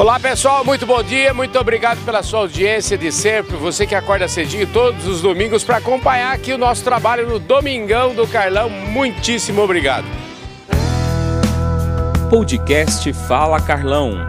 Olá pessoal, muito bom dia, muito obrigado pela sua audiência de sempre. Você que acorda cedinho todos os domingos para acompanhar aqui o nosso trabalho no Domingão do Carlão, muitíssimo obrigado. Podcast Fala Carlão.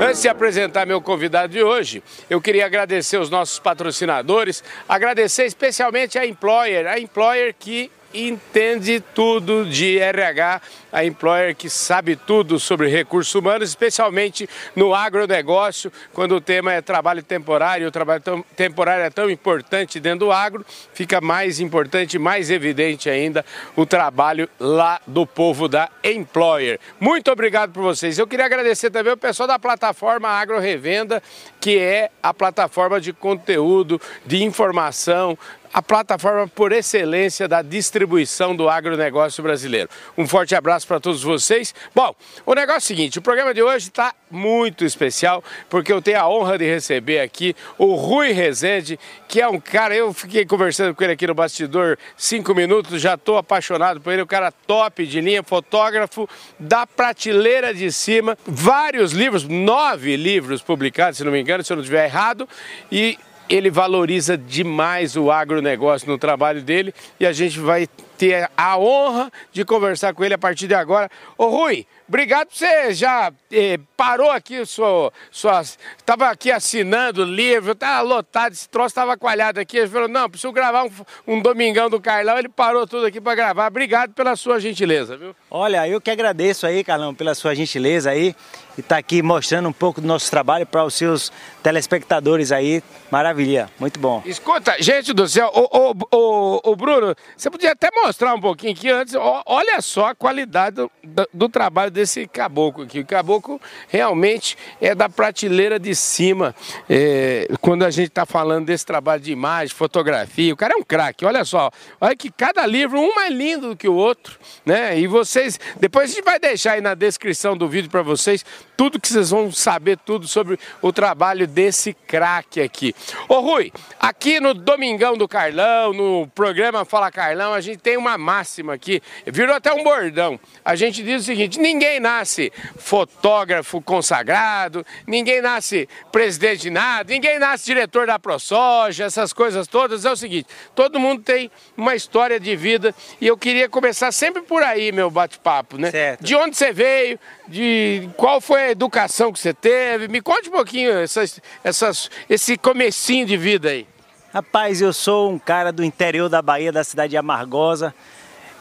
Antes de apresentar meu convidado de hoje, eu queria agradecer os nossos patrocinadores, agradecer especialmente a Employer, a Employer que entende tudo de RH, a employer que sabe tudo sobre recursos humanos, especialmente no agronegócio, quando o tema é trabalho temporário, o trabalho temporário é tão importante dentro do agro, fica mais importante, mais evidente ainda o trabalho lá do povo da Employer. Muito obrigado por vocês. Eu queria agradecer também o pessoal da plataforma Agro Revenda, que é a plataforma de conteúdo, de informação, a plataforma por excelência da distribuição do agronegócio brasileiro. Um forte abraço para todos vocês. Bom, o negócio é o seguinte, o programa de hoje está muito especial, porque eu tenho a honra de receber aqui o Rui Rezende, que é um cara, eu fiquei conversando com ele aqui no bastidor cinco minutos, já estou apaixonado por ele, um cara top de linha, fotógrafo da prateleira de cima, vários livros, nove livros publicados, se não me engano, se eu não estiver errado, e ele valoriza demais o agronegócio no trabalho dele e a gente vai ter a honra de conversar com ele a partir de agora. Ô Rui, obrigado por você já eh, parou aqui, sua, estava aqui assinando livro, estava lotado, esse troço estava coalhado aqui. Ele falou, não, preciso gravar um, um Domingão do Carlão, ele parou tudo aqui para gravar. Obrigado pela sua gentileza, viu? Olha, eu que agradeço aí, Carlão, pela sua gentileza aí e estar tá aqui mostrando um pouco do nosso trabalho para os seus telespectadores aí. Maravilha, muito bom. Escuta, gente do céu, o, o, o, Bruno, você podia até mostrar um pouquinho aqui antes, olha só a qualidade do, do, trabalho desse caboclo aqui. O caboclo realmente é da prateleira de cima, é, quando a gente está falando desse trabalho de imagem, fotografia. O cara é um craque, olha só, olha que cada livro, um mais lindo do que o outro, né? E vocês, depois a gente vai deixar aí na descrição do vídeo para vocês tudo que vocês vão saber tudo sobre o trabalho desse craque aqui. Ô Rui, aqui no Domingão do Carlão, no programa Fala Carlão, a gente tem uma máxima aqui, virou até um bordão. A gente diz o seguinte: ninguém nasce fotógrafo consagrado, ninguém nasce presidente de nada, ninguém nasce diretor da ProSoja, essas coisas todas. É o seguinte: todo mundo tem uma história de vida e eu queria começar sempre por aí, meu bate-papo, né? Certo. De onde você veio, de qual foi a educação que você teve? Me conte um pouquinho essas, essas, esse comecinho de vida aí. Rapaz, eu sou um cara do interior da Bahia, da cidade de Amargosa.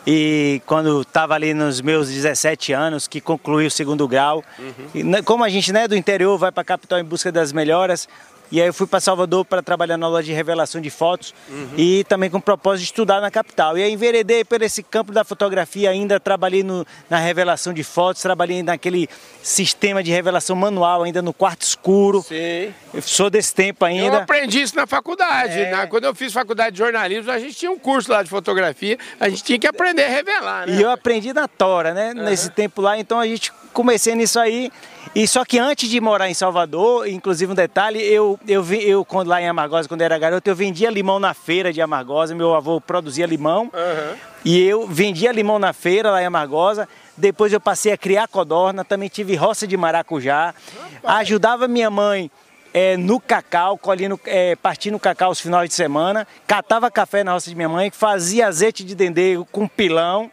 E quando estava ali nos meus 17 anos, que concluí o segundo grau, uhum. como a gente não é do interior, vai para a capital em busca das melhoras, e aí eu fui para Salvador para trabalhar na loja de revelação de fotos uhum. e também com o propósito de estudar na capital. E aí enveredei por esse campo da fotografia ainda, trabalhei no, na revelação de fotos, trabalhei naquele sistema de revelação manual ainda no quarto escuro. Sim. Eu sou desse tempo ainda. Eu aprendi isso na faculdade. É. Né? Quando eu fiz faculdade de jornalismo, a gente tinha um curso lá de fotografia, a gente tinha que aprender a revelar. Né? E eu aprendi na Tora, né? Uhum. Nesse tempo lá, então a gente comecei nisso aí. E só que antes de morar em Salvador, inclusive um detalhe, eu, eu, eu quando, lá em Amargosa, quando era garoto, eu vendia limão na feira de Amargosa, meu avô produzia limão. Uhum. E eu vendia limão na feira lá em Amargosa. Depois eu passei a criar codorna, também tive roça de maracujá. Rapaz. Ajudava minha mãe é, no cacau, colhendo, é, partindo cacau os finais de semana. Catava café na roça de minha mãe, fazia azeite de dendê com pilão.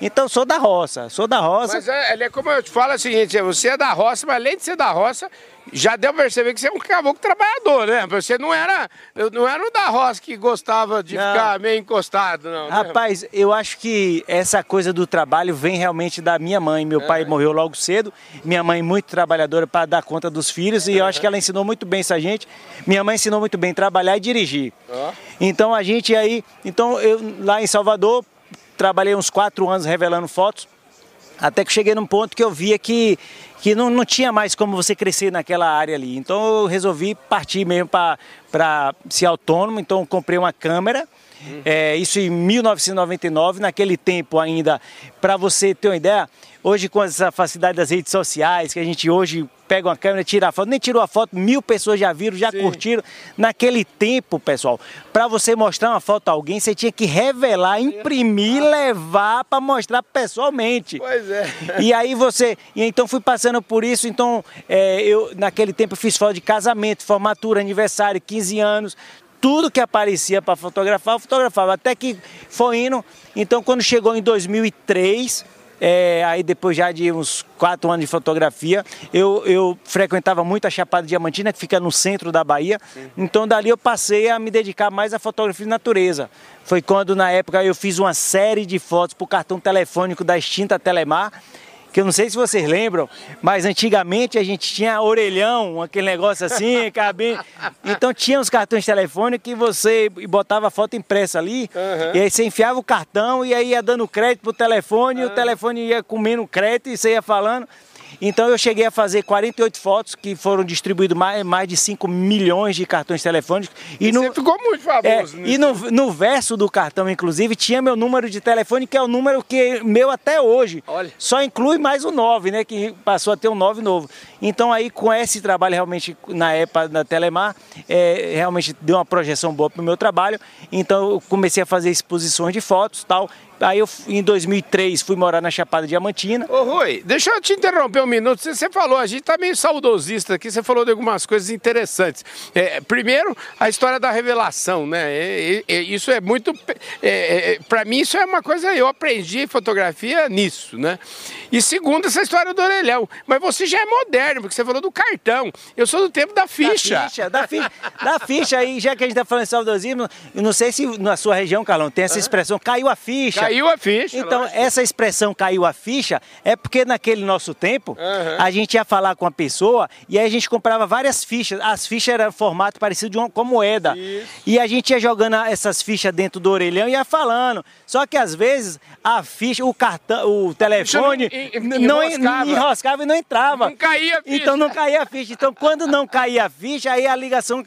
Então sou da roça, sou da roça. Mas é, é como eu te falo é o seguinte, você é da roça, mas além de ser da roça, já deu pra perceber que você é um caboclo trabalhador, né? Você não era, não era o da roça que gostava de não. ficar meio encostado, não. Né? Rapaz, né? eu acho que essa coisa do trabalho vem realmente da minha mãe. Meu é. pai morreu logo cedo, minha mãe muito trabalhadora para dar conta dos filhos e eu acho que ela ensinou muito bem essa gente. Minha mãe ensinou muito bem trabalhar e dirigir. Então a gente aí, então eu lá em Salvador trabalhei uns quatro anos revelando fotos, até que cheguei num ponto que eu via que, que não, não tinha mais como você crescer naquela área ali. Então eu resolvi partir mesmo para ser autônomo, então comprei uma câmera Uhum. É, isso em 1999, naquele tempo ainda, para você ter uma ideia, hoje com essa facilidade das redes sociais, que a gente hoje pega uma câmera, tira a foto, nem tirou a foto, mil pessoas já viram, já Sim. curtiram. Naquele tempo, pessoal, para você mostrar uma foto a alguém, você tinha que revelar, imprimir, levar para mostrar pessoalmente. Pois é. E aí você, e então fui passando por isso, então é, eu naquele tempo fiz foto de casamento, formatura, aniversário, 15 anos, tudo que aparecia para fotografar, eu fotografava, até que foi indo. Então, quando chegou em 2003, é, aí depois já de uns quatro anos de fotografia, eu, eu frequentava muito a Chapada Diamantina, que fica no centro da Bahia. Sim. Então dali eu passei a me dedicar mais à fotografia de natureza. Foi quando na época eu fiz uma série de fotos para o cartão telefônico da extinta Telemar que eu não sei se vocês lembram, mas antigamente a gente tinha orelhão, aquele negócio assim, cabinho. Então tinha os cartões telefônicos que você botava a foto impressa ali, uhum. e aí você enfiava o cartão e aí ia dando crédito pro telefone, uhum. e o telefone ia comendo crédito e você ia falando. Então eu cheguei a fazer 48 fotos que foram distribuídos mais, mais de 5 milhões de cartões telefônicos. E no, Você ficou muito famoso. É, e no, no, verso do cartão, inclusive, tinha meu número de telefone, que é o número que meu até hoje. Olha. Só inclui mais o 9, né? Que passou a ter um 9 novo. Então aí com esse trabalho realmente na época da Telemar, é, realmente deu uma projeção boa para o meu trabalho. Então eu comecei a fazer exposições de fotos tal. Aí eu, em 2003, fui morar na Chapada Diamantina. Ô Rui, deixa eu te interromper um minuto. Você, você falou, a gente tá meio saudosista aqui, você falou de algumas coisas interessantes. É, primeiro, a história da revelação, né? É, é, isso é muito... É, é para mim, isso é uma coisa... Eu aprendi fotografia nisso, né? E segundo, essa história do orelhão. Mas você já é moderno, porque você falou do cartão. Eu sou do tempo da ficha. Da ficha, da ficha. da ficha aí, já que a gente tá falando de saudosismo, eu não sei se na sua região, Carlão, tem essa expressão, caiu a ficha. Caiu a ficha. Então, lógico. essa expressão caiu a ficha é porque naquele nosso tempo, uhum. a gente ia falar com a pessoa e aí a gente comprava várias fichas. As fichas eram formato parecido de uma, com moeda. Isso. E a gente ia jogando essas fichas dentro do orelhão e ia falando. Só que às vezes a ficha, o cartão, o telefone não, enroscava. enroscava e não entrava. Não caía a ficha. Então não caía a ficha. Então quando não caía a ficha, aí a ligação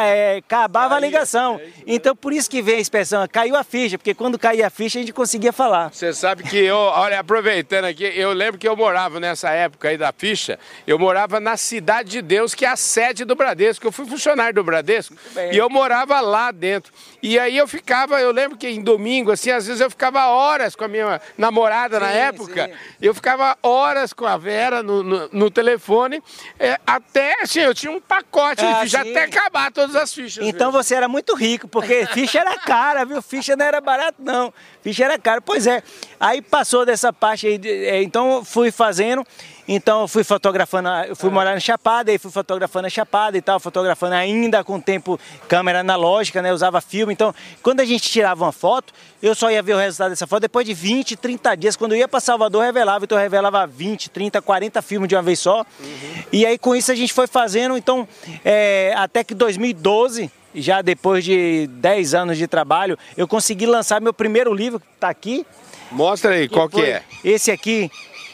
é, acabava a ligação. É então por isso que vem a expressão caiu a ficha, porque quando caía a ficha a gente conseguia falar. Você sabe que eu, olha, aproveitando aqui, eu lembro que eu morava nessa época aí da ficha, eu morava na Cidade de Deus, que é a sede do Bradesco. Eu fui funcionário do Bradesco e eu morava lá dentro. E aí eu ficava, eu lembro que em domingo, assim, às vezes eu ficava horas com a minha namorada sim, na época, sim. eu ficava horas com a Vera no, no, no telefone, é, até, assim, eu tinha um pacote ah, de ficha, sim. até acabar todas as fichas. Então você era muito rico, porque ficha era cara, viu? Ficha não era barato, não. Ficha era cara. Pois é, aí passou dessa parte aí, é, então fui fazendo, então fui fotografando, fui morar na Chapada, aí fui fotografando a Chapada e tal, fotografando ainda com tempo câmera analógica, né, usava filme, então quando a gente tirava uma foto, eu só ia ver o resultado dessa foto depois de 20, 30 dias, quando eu ia para Salvador revelava, então eu revelava 20, 30, 40 filmes de uma vez só, uhum. e aí com isso a gente foi fazendo, então é, até que 2012 já depois de 10 anos de trabalho, eu consegui lançar meu primeiro livro, que está aqui. Mostra aí, que qual que é? Esse aqui,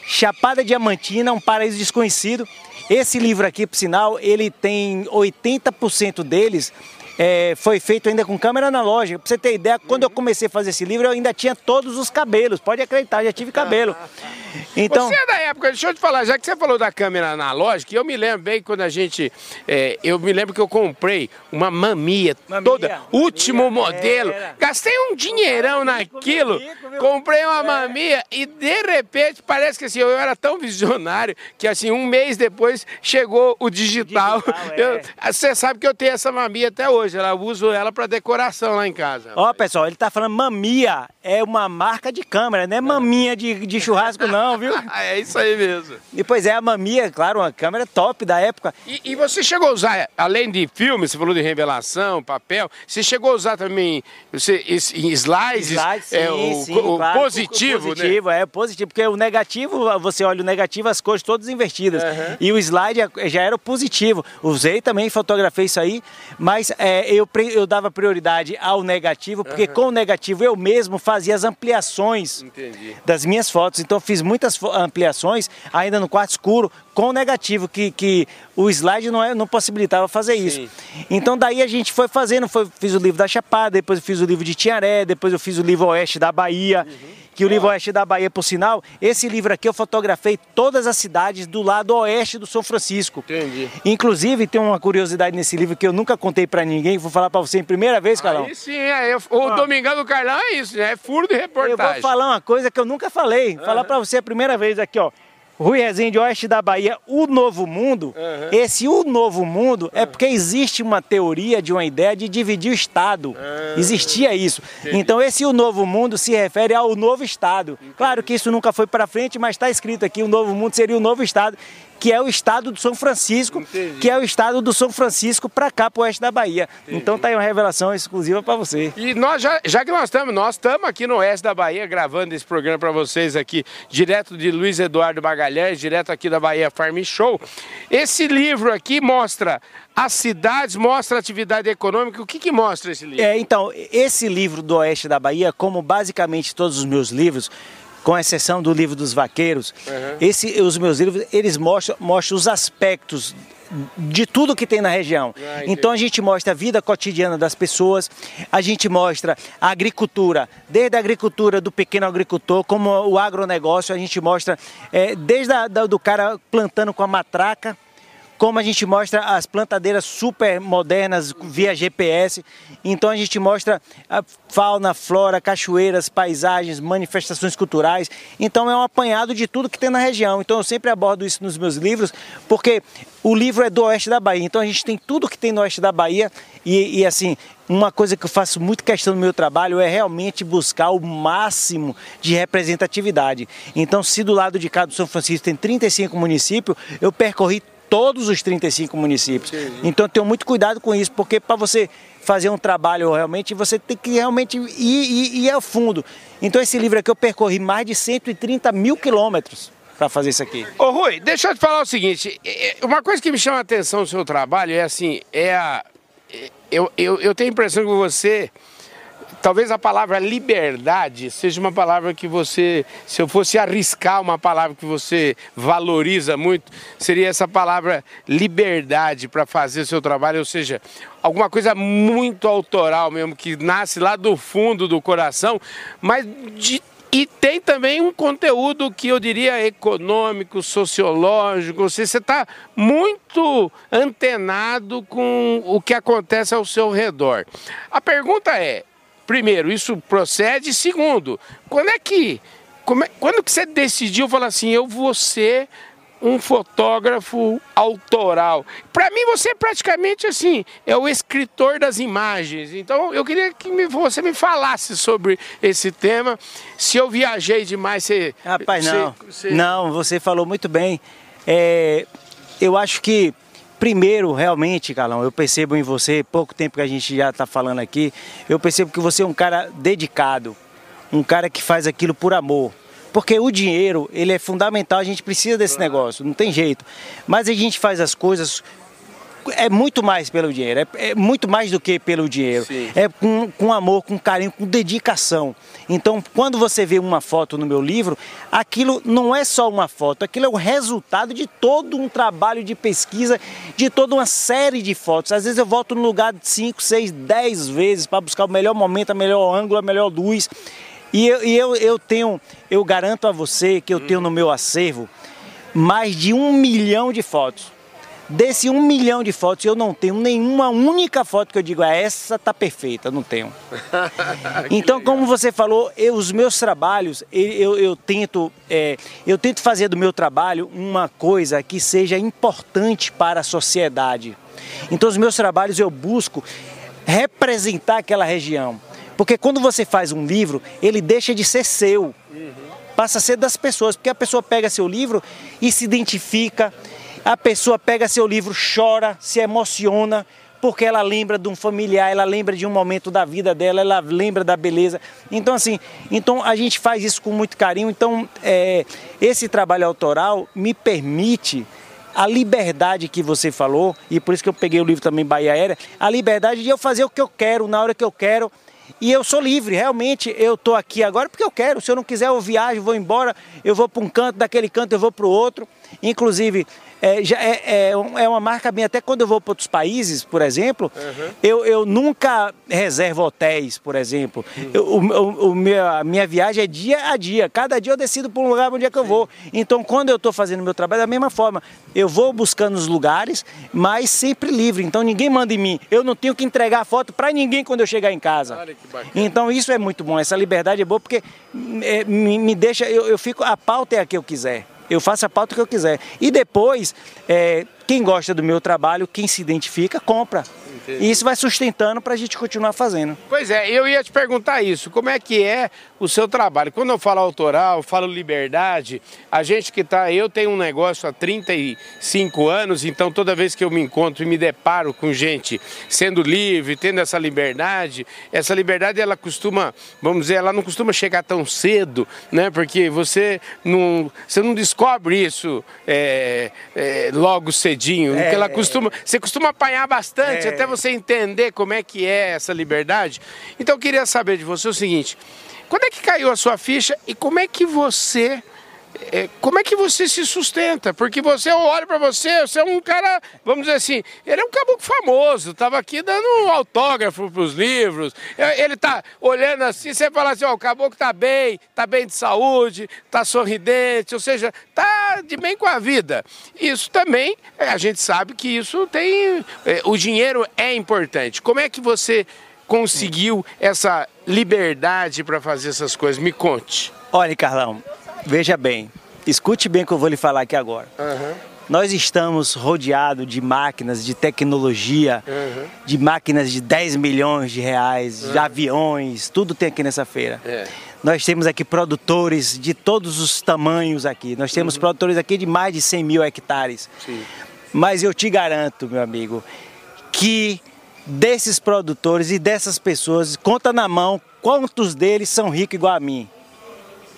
Chapada Diamantina, um paraíso desconhecido. Esse livro aqui, por sinal, ele tem 80% deles é, foi feito ainda com câmera analógica. Pra você ter ideia, quando eu comecei a fazer esse livro, eu ainda tinha todos os cabelos. Pode acreditar, já tive cabelo. Então... Você é da época, deixa eu te falar, já que você falou da câmera analógica, eu me lembro bem quando a gente. É, eu me lembro que eu comprei uma mamia, mamia toda, mamia, último modelo. Era. Gastei um dinheirão naquilo, comprei uma é. mamia e de repente parece que assim, eu era tão visionário que assim, um mês depois chegou o digital. digital é. eu, você sabe que eu tenho essa mamia até hoje hoje, ela uso ela para decoração lá em casa. Ó, pessoal, ele tá falando mamia, é uma marca de câmera, não é maminha de, de churrasco não, viu? é isso aí mesmo. E pois é, a mamia, claro, uma câmera top da época. E, e, você chegou a usar, além de filme, você falou de revelação, papel, você chegou a usar também você, em slides? Slides, é, sim, o, sim, o claro, positivo, o positivo, né? é positivo, porque o negativo, você olha o negativo, as cores todas invertidas. Uhum. E o slide já era o positivo. Usei também, fotografei isso aí, mas é, é, eu, eu dava prioridade ao negativo, porque uhum. com o negativo eu mesmo fazia as ampliações Entendi. das minhas fotos. Então fiz muitas ampliações ainda no quarto escuro com o negativo, que, que o slide não, é, não possibilitava fazer isso. Sim. Então daí a gente foi fazendo, foi, fiz o livro da Chapada, depois eu fiz o livro de Tiaré, depois eu fiz o livro Oeste da Bahia. Uhum que o livro Oeste da Bahia, por sinal, esse livro aqui eu fotografei todas as cidades do lado oeste do São Francisco. Entendi. Inclusive, tem uma curiosidade nesse livro que eu nunca contei para ninguém, vou falar para você em primeira vez, Carlão. Aí sim, é, o ah. Domingão do Carlão é isso, né? É furo de reportagem. Eu vou falar uma coisa que eu nunca falei, uhum. falar para você a primeira vez aqui, ó. Rui Rezende, oeste da Bahia, o Novo Mundo. Uhum. Esse o Novo Mundo uhum. é porque existe uma teoria de uma ideia de dividir o Estado. Uhum. Existia isso. Entendi. Então esse o Novo Mundo se refere ao novo Estado. Entendi. Claro que isso nunca foi para frente, mas está escrito aqui, o Novo Mundo seria o novo Estado que é o estado do São Francisco, Entendi. que é o estado do São Francisco para cá, para o oeste da Bahia. Entendi. Então tá aí uma revelação exclusiva para você. E nós já, já que nós estamos, nós estamos aqui no oeste da Bahia gravando esse programa para vocês aqui, direto de Luiz Eduardo Magalhães, direto aqui da Bahia Farm Show. Esse livro aqui mostra as cidades, mostra a atividade econômica. O que, que mostra esse livro? É, então, esse livro do oeste da Bahia, como basicamente todos os meus livros, com exceção do livro dos vaqueiros, uhum. esse, os meus livros, eles mostram, mostram os aspectos de tudo que tem na região. Ah, então a gente mostra a vida cotidiana das pessoas, a gente mostra a agricultura, desde a agricultura do pequeno agricultor, como o agronegócio, a gente mostra é, desde a, do cara plantando com a matraca, como a gente mostra as plantadeiras super modernas via GPS. Então a gente mostra a fauna, flora, cachoeiras, paisagens, manifestações culturais. Então é um apanhado de tudo que tem na região. Então eu sempre abordo isso nos meus livros, porque o livro é do oeste da Bahia. Então a gente tem tudo que tem no oeste da Bahia e, e assim, uma coisa que eu faço muito questão no meu trabalho é realmente buscar o máximo de representatividade. Então, se do lado de cá do São Francisco tem 35 municípios, eu percorri todos os 35 municípios. Sim. Então eu tenho muito cuidado com isso, porque para você fazer um trabalho realmente, você tem que realmente ir, ir, ir a fundo. Então esse livro aqui eu percorri mais de 130 mil quilômetros para fazer isso aqui. Ô Rui, deixa eu te falar o seguinte, uma coisa que me chama a atenção no seu trabalho é assim, é a... É, eu, eu, eu tenho a impressão que você Talvez a palavra liberdade seja uma palavra que você, se eu fosse arriscar uma palavra que você valoriza muito, seria essa palavra liberdade para fazer seu trabalho, ou seja, alguma coisa muito autoral mesmo, que nasce lá do fundo do coração, mas de e tem também um conteúdo que eu diria econômico, sociológico, você está muito antenado com o que acontece ao seu redor. A pergunta é, primeiro, isso procede. Segundo, quando é que, é, quando que você decidiu falar assim, eu vou ser um fotógrafo autoral. Para mim você é praticamente assim, é o escritor das imagens. Então eu queria que me, você me falasse sobre esse tema. Se eu viajei demais, você... Rapaz, não. Você... Não, você falou muito bem. É, eu acho que Primeiro, realmente, Carlão, eu percebo em você, pouco tempo que a gente já está falando aqui, eu percebo que você é um cara dedicado, um cara que faz aquilo por amor. Porque o dinheiro, ele é fundamental, a gente precisa desse negócio, não tem jeito. Mas a gente faz as coisas é muito mais pelo dinheiro, é, é muito mais do que pelo dinheiro. Sim. É com, com amor, com carinho, com dedicação. Então, quando você vê uma foto no meu livro, aquilo não é só uma foto, aquilo é o resultado de todo um trabalho de pesquisa, de toda uma série de fotos. Às vezes eu volto no lugar 5, 6, 10 vezes para buscar o melhor momento, a melhor ângulo, a melhor luz. E eu, e eu, eu tenho, eu garanto a você que eu tenho no meu acervo mais de um milhão de fotos. Desse um milhão de fotos, eu não tenho nenhuma única foto que eu digo, ah, essa tá perfeita, não tenho. então, como você falou, eu, os meus trabalhos, eu, eu, tento, é, eu tento fazer do meu trabalho uma coisa que seja importante para a sociedade. Então, os meus trabalhos eu busco representar aquela região. Porque quando você faz um livro, ele deixa de ser seu. Uhum. Passa a ser das pessoas, porque a pessoa pega seu livro e se identifica, a pessoa pega seu livro, chora, se emociona, porque ela lembra de um familiar, ela lembra de um momento da vida dela, ela lembra da beleza. Então, assim, então a gente faz isso com muito carinho. Então, é, esse trabalho autoral me permite a liberdade que você falou, e por isso que eu peguei o livro também Bahia Aérea, a liberdade de eu fazer o que eu quero, na hora que eu quero, e eu sou livre, realmente eu estou aqui agora porque eu quero. Se eu não quiser, eu viajo, vou embora, eu vou para um canto, daquele canto eu vou para o outro. Inclusive, é, já é, é, é, uma marca minha, até quando eu vou para outros países, por exemplo, uhum. eu, eu nunca reservo hotéis, por exemplo. Uhum. Eu, o, o, minha, a minha viagem é dia a dia, cada dia eu decido para um lugar onde é que eu vou. Então, quando eu estou fazendo meu trabalho, da mesma forma, eu vou buscando os lugares, mas sempre livre. Então, ninguém manda em mim. Eu não tenho que entregar foto para ninguém quando eu chegar em casa. Então, isso é muito bom, essa liberdade é boa porque é, me, me deixa, eu, eu fico, a pauta é a que eu quiser. Eu faço a pauta que eu quiser. E depois, é, quem gosta do meu trabalho, quem se identifica, compra. Entendi. E isso vai sustentando para a gente continuar fazendo. Pois é, eu ia te perguntar isso. Como é que é o seu trabalho? Quando eu falo autoral, falo liberdade, a gente que está... Eu tenho um negócio há 35 anos, então toda vez que eu me encontro e me deparo com gente sendo livre, tendo essa liberdade, essa liberdade ela costuma, vamos dizer, ela não costuma chegar tão cedo, né? Porque você não, você não descobre isso é, é, logo cedinho. É, ela costuma, você costuma apanhar bastante é. até você entender como é que é essa liberdade. Então eu queria saber de você o seguinte, quando é que caiu a sua ficha e como é que você como é que você se sustenta? Porque você, olho para você, você é um cara, vamos dizer assim, ele é um caboclo famoso, estava aqui dando um autógrafo para os livros, é, ele está olhando assim, você fala assim, ó, o caboclo está bem, está bem de saúde, está sorridente, ou seja, está de bem com a vida. Isso também, é, a gente sabe que isso tem, é, o dinheiro é importante. Como é que você conseguiu essa liberdade para fazer essas coisas? Me conte. Olha, Carlão, Veja bem, escute bem o que eu vou lhe falar aqui agora. Uhum. Nós estamos rodeados de máquinas, de tecnologia, uhum. de máquinas de 10 milhões de reais, uhum. de aviões, tudo tem aqui nessa feira. É. Nós temos aqui produtores de todos os tamanhos aqui. Nós temos uhum. produtores aqui de mais de 100 mil hectares. Sim. Mas eu te garanto, meu amigo, que desses produtores e dessas pessoas, conta na mão quantos deles são ricos igual a mim.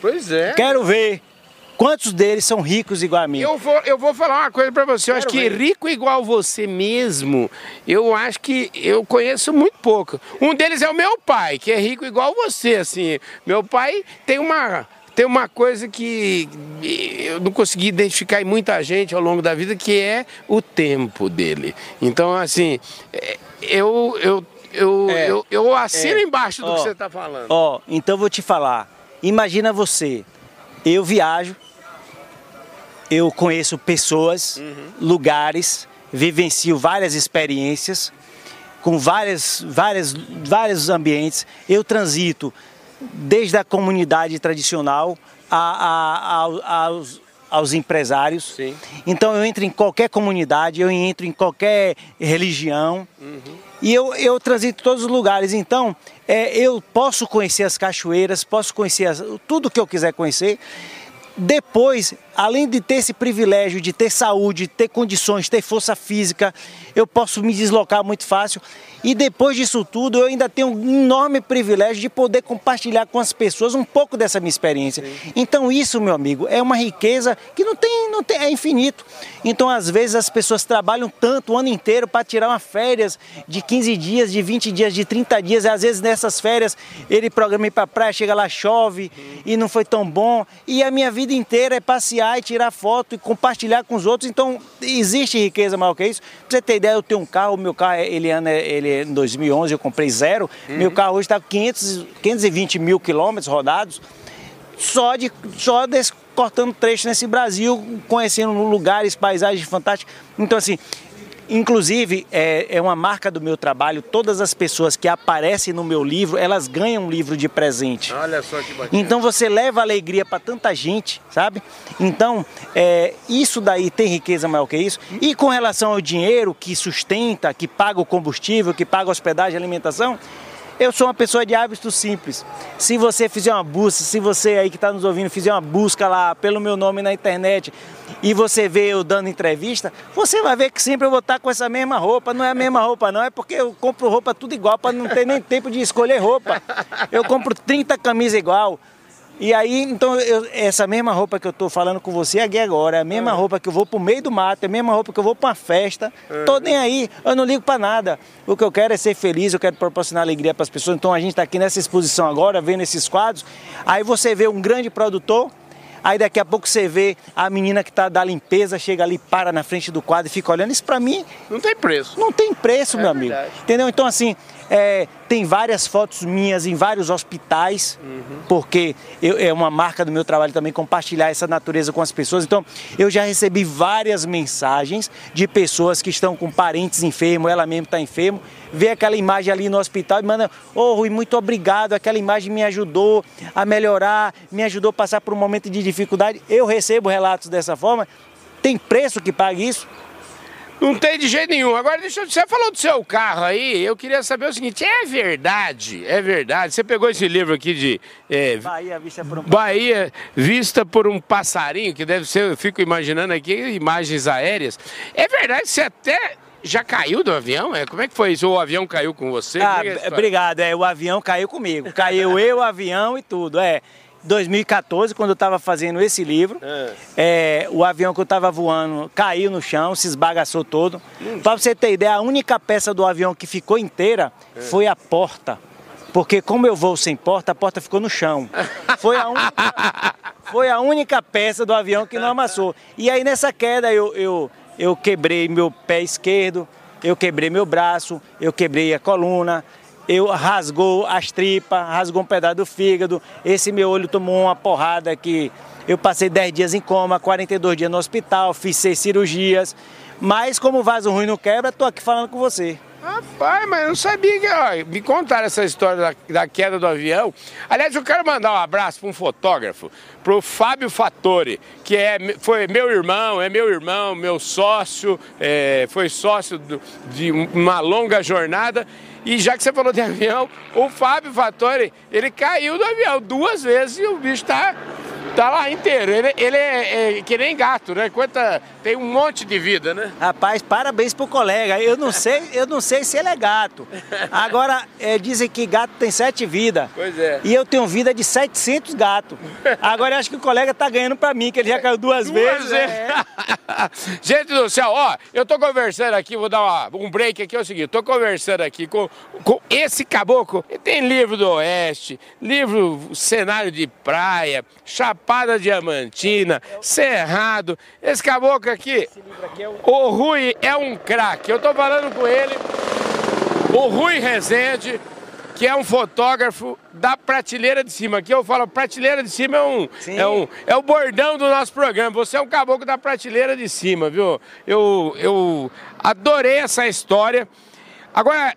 Pois é. Quero ver quantos deles são ricos igual a mim. Eu vou, eu vou falar uma coisa para você. Eu acho que ver. rico igual você mesmo, eu acho que eu conheço muito pouco. Um deles é o meu pai, que é rico igual você, assim. Meu pai tem uma tem uma coisa que eu não consegui identificar em muita gente ao longo da vida, que é o tempo dele. Então, assim, é, eu, eu, eu, é, eu, eu assino é, embaixo do ó, que você está falando. Ó, então vou te falar. Imagina você, eu viajo, eu conheço pessoas, uhum. lugares, vivencio várias experiências, com várias, várias, vários ambientes. Eu transito desde a comunidade tradicional a, a, a, aos, aos empresários. Sim. Então eu entro em qualquer comunidade, eu entro em qualquer religião. Uhum. E eu, eu transito todos os lugares, então é, eu posso conhecer as cachoeiras, posso conhecer as, tudo que eu quiser conhecer. Depois, além de ter esse privilégio de ter saúde, ter condições, ter força física, eu posso me deslocar muito fácil. E depois disso tudo, eu ainda tenho um enorme privilégio de poder compartilhar com as pessoas um pouco dessa minha experiência. Sim. Então isso, meu amigo, é uma riqueza que não tem, não tem, é infinito. Então às vezes as pessoas trabalham tanto o ano inteiro para tirar uma férias de 15 dias, de 20 dias, de 30 dias, e às vezes nessas férias ele programa ir para praia, chega lá, chove e não foi tão bom. E a minha vida inteira é passear e tirar foto e compartilhar com os outros. Então existe riqueza maior que isso. Pra você ter ideia, eu tenho um carro, meu carro, ele anda, ele em 2011 eu comprei zero. Uhum. Meu carro hoje está com 520 mil quilômetros rodados, só, de, só desse, cortando trecho nesse Brasil, conhecendo lugares, paisagens fantásticas. Então, assim, Inclusive, é, é, uma marca do meu trabalho, todas as pessoas que aparecem no meu livro, elas ganham um livro de presente. Olha só que bacana. Então você leva alegria para tanta gente, sabe? Então, é, isso daí tem riqueza maior que isso. E com relação ao dinheiro que sustenta, que paga o combustível, que paga a hospedagem e alimentação, eu sou uma pessoa de hábitos simples. Se você fizer uma busca, se você aí que está nos ouvindo fizer uma busca lá pelo meu nome na internet e você vê eu dando entrevista, você vai ver que sempre eu vou estar com essa mesma roupa. Não é a mesma roupa, não, é porque eu compro roupa tudo igual para não ter nem tempo de escolher roupa. Eu compro 30 camisas igual. E aí, então, eu, essa mesma roupa que eu tô falando com você aqui agora, é a mesma roupa que eu vou pro meio do mato, é a mesma roupa que eu vou pra uma festa. Tô nem aí, eu não ligo pra nada. O que eu quero é ser feliz, eu quero proporcionar alegria para as pessoas. Então a gente tá aqui nessa exposição agora, vendo esses quadros. Aí você vê um grande produtor, Aí daqui a pouco você vê a menina que está da limpeza, chega ali, para na frente do quadro e fica olhando. Isso para mim. Não tem preço. Não tem preço, é meu amigo. Entendeu? Então, assim, é, tem várias fotos minhas em vários hospitais, uhum. porque eu, é uma marca do meu trabalho também compartilhar essa natureza com as pessoas. Então, eu já recebi várias mensagens de pessoas que estão com parentes enfermos, ela mesmo está enfermo, vê aquela imagem ali no hospital e manda: Ô oh, Rui, muito obrigado, aquela imagem me ajudou a melhorar, me ajudou a passar por um momento de dificuldade. Eu recebo relatos dessa forma. Tem preço que pague isso? Não tem de jeito nenhum. Agora, deixa eu, você falou do seu carro aí, eu queria saber o seguinte, é verdade, é verdade, você pegou esse livro aqui de... É, Bahia Vista por um Bahia Vista por um passarinho, que deve ser, eu fico imaginando aqui, imagens aéreas. É verdade, você até já caiu do avião? É, como é que foi isso? O avião caiu com você? Ah, é obrigado, é, o avião caiu comigo, caiu eu, o avião e tudo, é... 2014, quando eu estava fazendo esse livro, é. É, o avião que eu estava voando caiu no chão, se esbagaçou todo. Hum. Para você ter ideia, a única peça do avião que ficou inteira é. foi a porta. Porque como eu vou sem porta, a porta ficou no chão. Foi a única, foi a única peça do avião que não amassou. E aí nessa queda eu, eu, eu quebrei meu pé esquerdo, eu quebrei meu braço, eu quebrei a coluna, eu rasgou as tripas, rasgou um pedaço do fígado. Esse meu olho tomou uma porrada que eu passei 10 dias em coma, 42 dias no hospital, fiz seis cirurgias. Mas como o vaso ruim não quebra, tô aqui falando com você. Rapaz, mas eu não sabia que. Ó, me contaram essa história da, da, queda do avião. Aliás, eu quero mandar um abraço para um fotógrafo, para o Fábio Fattori, que é, foi meu irmão, é meu irmão, meu sócio, é, foi sócio do, de uma longa jornada. E já que você falou de avião, o Fábio Fattori, ele caiu do avião duas vezes e o bicho tá Tá lá inteiro. Ele, ele é, é, que nem gato, né? Quanta, tem um monte de vida, né? Rapaz, parabéns pro colega. Eu não sei, eu não sei se ele é gato. Agora, é, dizem que gato tem sete vidas. Pois é. E eu tenho vida de 700 gatos. Agora eu acho que o colega tá ganhando pra mim, que ele já caiu duas, duas vezes. É. Gente do céu, ó, eu tô conversando aqui, vou dar uma, um break aqui, é o seguinte, tô conversando aqui com, com esse caboclo. Ele tem livro do Oeste, livro cenário de praia, chapéu Chapada Diamantina, Cerrado. Esse caboclo aqui, o Rui é um craque. Eu tô falando com ele, o Rui Rezende, que é um fotógrafo da prateleira de cima. Aqui eu falo, prateleira de cima é um, é um é o bordão do nosso programa. Você é um caboclo da prateleira de cima, viu? Eu, eu adorei essa história. Agora,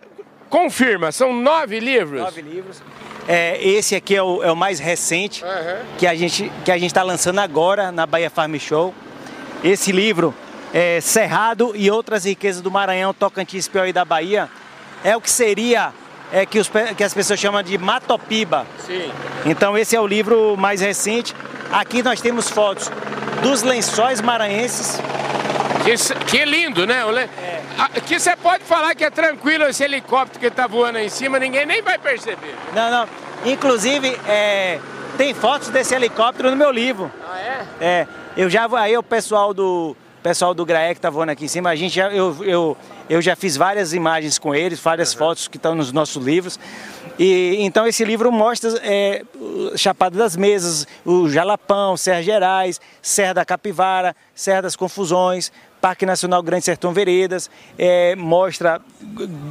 confirma, são nove livros? Nove livros. É, esse aqui é o, é o mais recente uhum. que a gente que a gente está lançando agora na Bahia Farm Show. Esse livro, é, Cerrado e outras riquezas do Maranhão, Tocantins, Piauí da Bahia, é o que seria é, que, os, que as pessoas chamam de Matopiba. Sim. Então esse é o livro mais recente. Aqui nós temos fotos dos lençóis maranhenses. Que, que lindo, né? É. Aqui você pode falar que é tranquilo esse helicóptero que está voando aí em cima, ninguém nem vai perceber. Não, não. Inclusive, é, tem fotos desse helicóptero no meu livro. Ah, é? É. Eu já aí o pessoal do pessoal do Graé que tá voando aqui em cima, a gente já eu, eu, eu já fiz várias imagens com eles, várias uhum. fotos que estão nos nossos livros. E então esse livro mostra é, Chapada das Mesas, o Jalapão, Serra Gerais, Serra da Capivara, Serra das Confusões, Parque Nacional Grande Sertão Veredas, é, mostra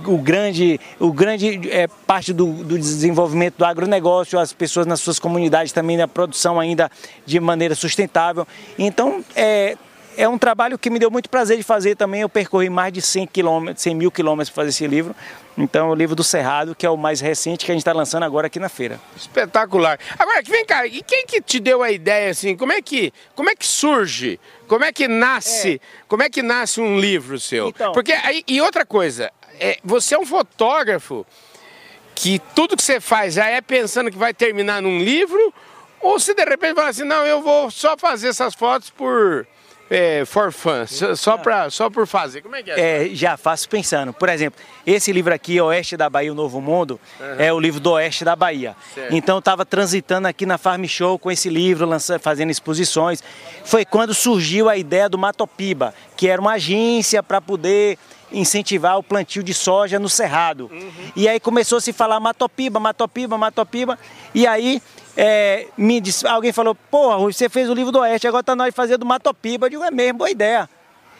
o grande, o grande é, parte do, do, desenvolvimento do agronegócio, as pessoas nas suas comunidades também na produção ainda de maneira sustentável. Então, é, é um trabalho que me deu muito prazer de fazer também. Eu percorri mais de 100, quilômetros, 100 mil quilômetros para fazer esse livro. Então, o livro do Cerrado, que é o mais recente que a gente está lançando agora aqui na feira. Espetacular. Agora, vem cá, e quem que te deu a ideia assim? Como é que, como é que surge? Como é que nasce? É. Como é que nasce um livro seu? Então, Porque aí, e outra coisa, é, você é um fotógrafo que tudo que você faz já é pensando que vai terminar num livro, ou se de repente fala assim, não, eu vou só fazer essas fotos por é, for fun, só, pra, só por fazer? Como é que é? é? Já faço pensando. Por exemplo, esse livro aqui, Oeste da Bahia, o Novo Mundo, uhum. é o livro do Oeste da Bahia. Certo. Então eu estava transitando aqui na Farm Show com esse livro, lançando, fazendo exposições. Foi quando surgiu a ideia do Matopiba, que era uma agência para poder incentivar o plantio de soja no cerrado. Uhum. E aí começou a se falar matopiba, matopiba, matopiba. E aí é, me disse, alguém falou, porra, você fez o livro do Oeste, agora tá nós fazendo Matopiba. Eu digo, é mesmo, boa ideia.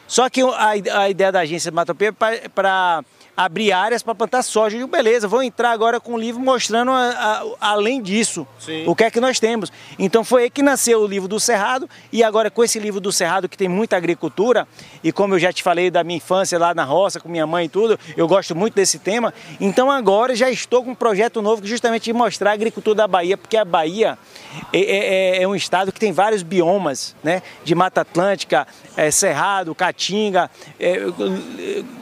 Só que a, a ideia da agência Matopiba é para abrir áreas para plantar soja. Eu digo, beleza, vou entrar agora com um livro mostrando a, a, além disso, Sim. o que é que nós temos. Então foi aí que nasceu o livro do Cerrado e agora com esse livro do Cerrado que tem muita agricultura e como eu já te falei da minha infância lá na roça com minha mãe e tudo, eu gosto muito desse tema. Então agora já estou com um projeto novo que justamente de mostrar a agricultura da Bahia, porque a Bahia é, é, é, é um estado que tem vários biomas, né? De Mata Atlântica, é, Cerrado, Caatinga, é,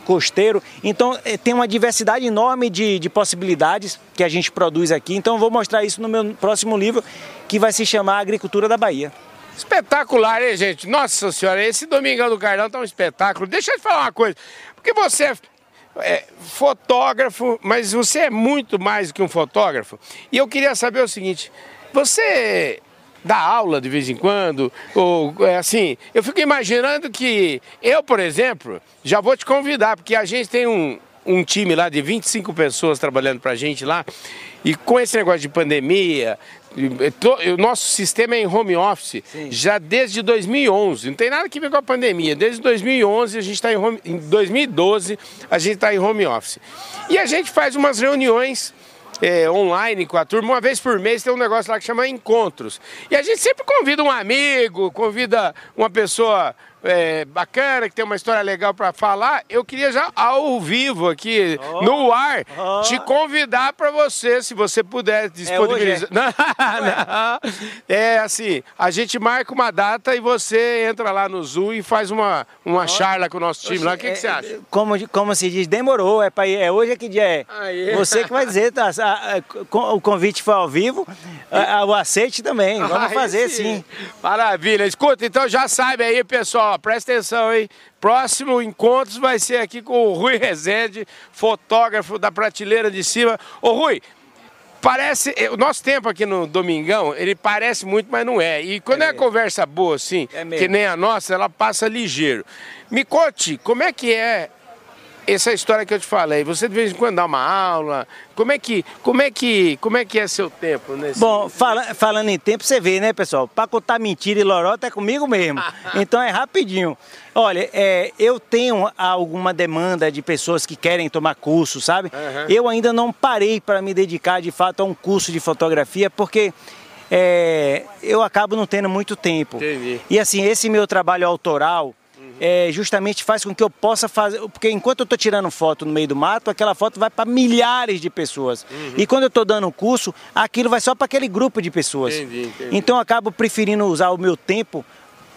costeiro. Então é, tem uma diversidade enorme de, de possibilidades que a gente produz aqui. Então vou mostrar isso no meu próximo livro, que vai se chamar Agricultura da Bahia. Espetacular, hein, gente? Nossa senhora, esse Domingão do Carlão tá um espetáculo. Deixa eu te falar uma coisa. Porque você é, é, fotógrafo, mas você é muito mais do que um fotógrafo. E eu queria saber o seguinte: você dá aula de vez em quando, ou é assim, eu fico imaginando que eu, por exemplo, já vou te convidar, porque a gente tem um, um time lá de 25 pessoas trabalhando pra gente lá, e com esse negócio de pandemia, o nosso sistema é em home office Sim. já desde 2011, não tem nada que ver com a pandemia. Desde 2011 a gente está em home, em 2012 a gente está em home office. E a gente faz umas reuniões é, online com a turma. Uma vez por mês tem um negócio lá que chama encontros. E a gente sempre convida um amigo, convida uma pessoa é, bacana, que tem uma história legal para falar, eu queria já ao vivo aqui, oh, no ar, oh. te convidar para você, se você puder disponibilizar. É, não, não. é assim, a gente marca uma data e você entra lá no Zoom e faz uma, uma oh. charla com o nosso time lá. O que, é, que, você acha? Como, como se diz, demorou. É, pra é hoje é que dia é. Aí. Você que vai dizer, tá, a, a, o convite foi ao vivo, a, o aceite também. Vamos Aí fazer sim. sim. Maravilha. Escuta, então já sabe aí, pessoal ó, presta atenção, hein? Próximo encontro vai ser aqui com o Rui Rezende, fotógrafo da prateleira de cima. Ô Rui, parece, o nosso tempo aqui no Domingão, ele parece muito, mas não é. E quando é, é conversa boa assim, é que nem a nossa, ela passa ligeiro. Me conte, como é que é essa história que eu te falei, você de vez em quando dá uma aula, como é que, como é que, como é que é seu tempo nesse... Bom, fala, falando em tempo, você vê, né, pessoal? Para contar mentira e lorota é comigo mesmo. então é rapidinho. Olha, é, eu tenho alguma demanda de pessoas que querem tomar curso, sabe? Uhum. Eu ainda não parei para me dedicar de fato a um curso de fotografia, porque é, eu acabo não tendo muito tempo. Entendi. E assim, esse meu trabalho autoral, é, justamente faz com que eu possa fazer. Porque enquanto eu estou tirando foto no meio do mato, aquela foto vai para milhares de pessoas. Uhum. E quando eu estou dando um curso, aquilo vai só para aquele grupo de pessoas. Entendi, entendi. Então eu acabo preferindo usar o meu tempo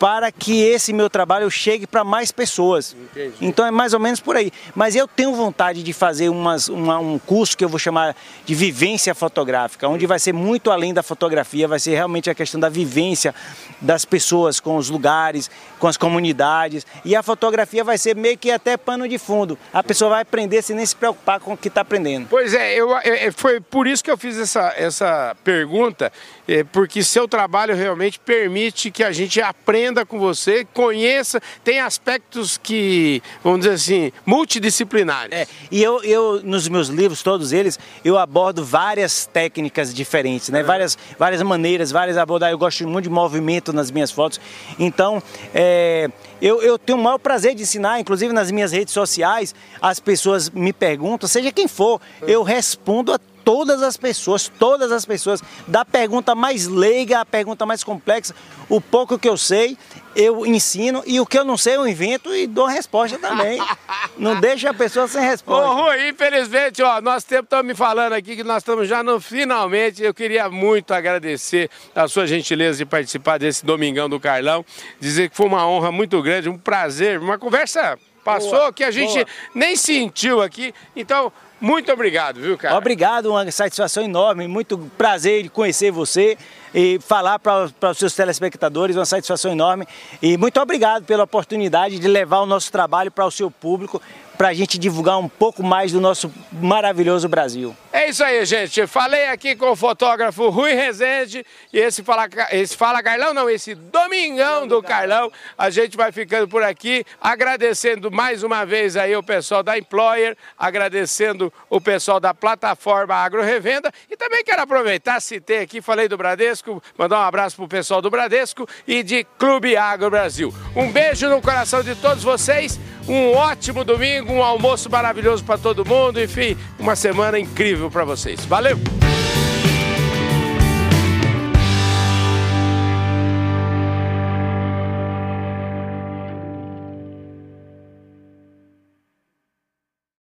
para que esse meu trabalho chegue para mais pessoas. Entendi. Então é mais ou menos por aí. Mas eu tenho vontade de fazer umas, uma, um curso que eu vou chamar de vivência fotográfica, onde vai ser muito além da fotografia, vai ser realmente a questão da vivência das pessoas com os lugares, com as comunidades. E a fotografia vai ser meio que até pano de fundo. A pessoa vai aprender sem nem se preocupar com o que está aprendendo. Pois é, eu, eu, foi por isso que eu fiz essa, essa pergunta, é, porque seu trabalho realmente permite que a gente aprenda com você, conheça, tem aspectos que, vamos dizer assim, multidisciplinares. É, e eu, eu, nos meus livros, todos eles, eu abordo várias técnicas diferentes, né? Várias, várias maneiras, várias abordagens. Eu gosto muito de movimento nas minhas fotos. Então, é, eu, eu tenho o maior prazer de ensinar, inclusive nas minhas redes sociais, as pessoas me perguntam, seja quem for, eu respondo a todas as pessoas, todas as pessoas, da pergunta mais leiga à pergunta mais complexa, o pouco que eu sei, eu ensino e o que eu não sei eu invento e dou resposta também. não deixa a pessoa sem resposta. Ô Rui, infelizmente, ó, nosso tempo está me falando aqui que nós estamos já no finalmente. Eu queria muito agradecer a sua gentileza de participar desse Domingão do Carlão, dizer que foi uma honra muito grande, um prazer, uma conversa passou boa, que a gente boa. nem sentiu aqui. Então, Muito obrigado, viu, cara? Obrigado, uma satisfação enorme, muito prazer de conhecer você e falar para os seus telespectadores, uma satisfação enorme. E muito obrigado pela oportunidade de levar o nosso trabalho para o seu público, para a gente divulgar um pouco mais do nosso maravilhoso Brasil. É isso aí, gente. Falei aqui com o fotógrafo Rui Rezende e esse Fala, esse Fala Carlão, não, esse Domingão do Carlão. A gente vai ficando por aqui, agradecendo mais uma vez aí o pessoal da Employer, agradecendo o pessoal da plataforma Agro Revenda e também quero aproveitar, citei aqui, falei do Bradesco, mandar um abraço pro pessoal do Bradesco e de Clube Agro Brasil. Um beijo no coração de todos vocês, um ótimo domingo, um almoço maravilhoso para todo mundo, enfim, uma semana incrível para vocês. Valeu!